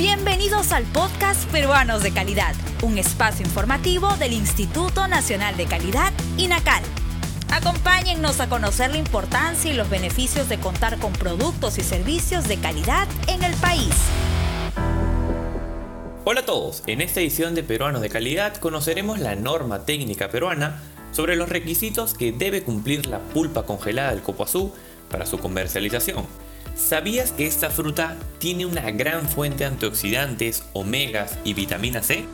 Bienvenidos al podcast Peruanos de Calidad, un espacio informativo del Instituto Nacional de Calidad, INACAL. Acompáñennos a conocer la importancia y los beneficios de contar con productos y servicios de calidad en el país. Hola a todos, en esta edición de Peruanos de Calidad conoceremos la norma técnica peruana sobre los requisitos que debe cumplir la pulpa congelada del copoazú para su comercialización. ¿Sabías que esta fruta tiene una gran fuente de antioxidantes, omegas y vitamina C?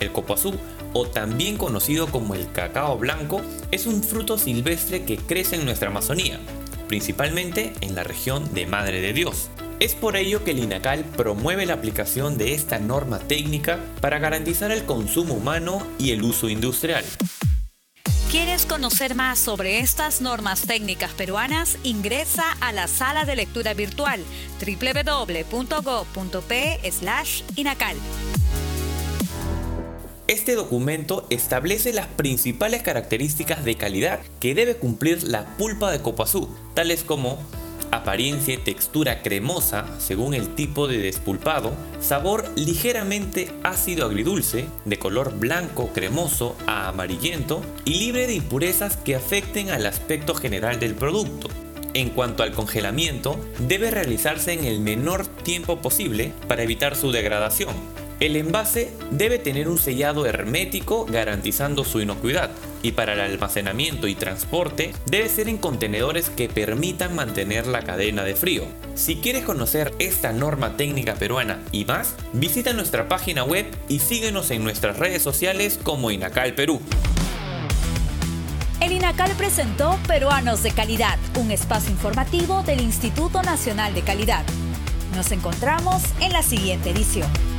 El copoazú, o también conocido como el cacao blanco, es un fruto silvestre que crece en nuestra Amazonía, principalmente en la región de Madre de Dios. Es por ello que el INACAL promueve la aplicación de esta norma técnica para garantizar el consumo humano y el uso industrial. ¿Quieres conocer más sobre estas normas técnicas peruanas? Ingresa a la sala de lectura virtual www.go.p/inacal. Este documento establece las principales características de calidad que debe cumplir la pulpa de copazú, tales como apariencia y textura cremosa según el tipo de despulpado, sabor ligeramente ácido agridulce, de color blanco cremoso a amarillento y libre de impurezas que afecten al aspecto general del producto. En cuanto al congelamiento, debe realizarse en el menor tiempo posible para evitar su degradación. El envase debe tener un sellado hermético garantizando su inocuidad y para el almacenamiento y transporte debe ser en contenedores que permitan mantener la cadena de frío. Si quieres conocer esta norma técnica peruana y más, visita nuestra página web y síguenos en nuestras redes sociales como Inacal Perú. El INACAL presentó Peruanos de Calidad, un espacio informativo del Instituto Nacional de Calidad. Nos encontramos en la siguiente edición.